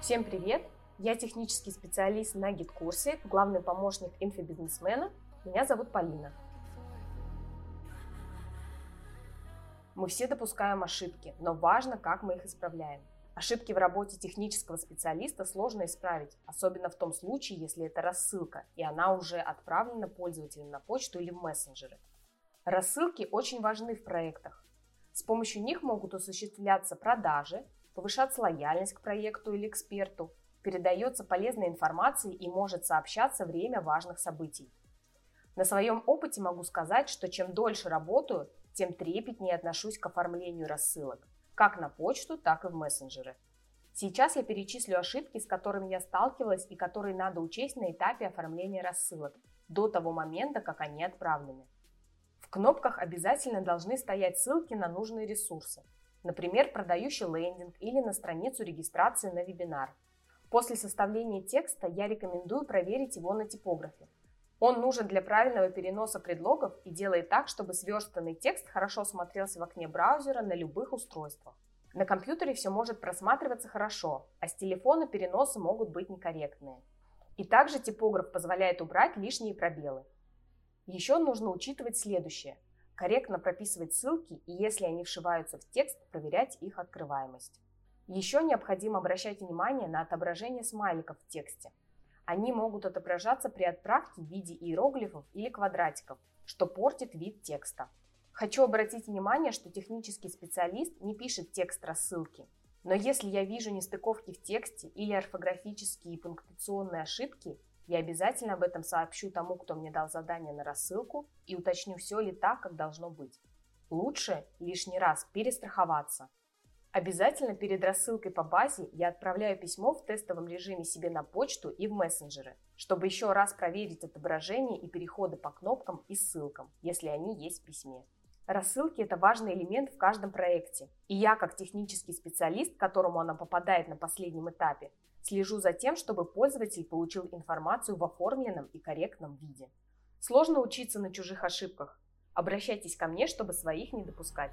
Всем привет! Я технический специалист на гид-курсе, главный помощник инфобизнесмена. Меня зовут Полина. Мы все допускаем ошибки, но важно, как мы их исправляем. Ошибки в работе технического специалиста сложно исправить, особенно в том случае, если это рассылка, и она уже отправлена пользователям на почту или в мессенджеры. Рассылки очень важны в проектах. С помощью них могут осуществляться продажи, повышаться лояльность к проекту или эксперту, передается полезная информация и может сообщаться время важных событий. На своем опыте могу сказать, что чем дольше работаю, тем трепетнее отношусь к оформлению рассылок, как на почту, так и в мессенджеры. Сейчас я перечислю ошибки, с которыми я сталкивалась и которые надо учесть на этапе оформления рассылок, до того момента, как они отправлены. В кнопках обязательно должны стоять ссылки на нужные ресурсы, например, продающий лендинг или на страницу регистрации на вебинар. После составления текста я рекомендую проверить его на типографе. Он нужен для правильного переноса предлогов и делает так, чтобы сверстанный текст хорошо смотрелся в окне браузера на любых устройствах. На компьютере все может просматриваться хорошо, а с телефона переносы могут быть некорректные. И также типограф позволяет убрать лишние пробелы. Еще нужно учитывать следующее – корректно прописывать ссылки и если они вшиваются в текст, проверять их открываемость. Еще необходимо обращать внимание на отображение смайликов в тексте. Они могут отображаться при отправке в виде иероглифов или квадратиков, что портит вид текста. Хочу обратить внимание, что технический специалист не пишет текст рассылки. Но если я вижу нестыковки в тексте или орфографические и пунктуационные ошибки, я обязательно об этом сообщу тому, кто мне дал задание на рассылку и уточню, все ли так, как должно быть. Лучше лишний раз перестраховаться. Обязательно перед рассылкой по базе я отправляю письмо в тестовом режиме себе на почту и в мессенджеры, чтобы еще раз проверить отображение и переходы по кнопкам и ссылкам, если они есть в письме. Рассылки – это важный элемент в каждом проекте. И я, как технический специалист, к которому она попадает на последнем этапе, Слежу за тем, чтобы пользователь получил информацию в оформленном и корректном виде. Сложно учиться на чужих ошибках. Обращайтесь ко мне, чтобы своих не допускать.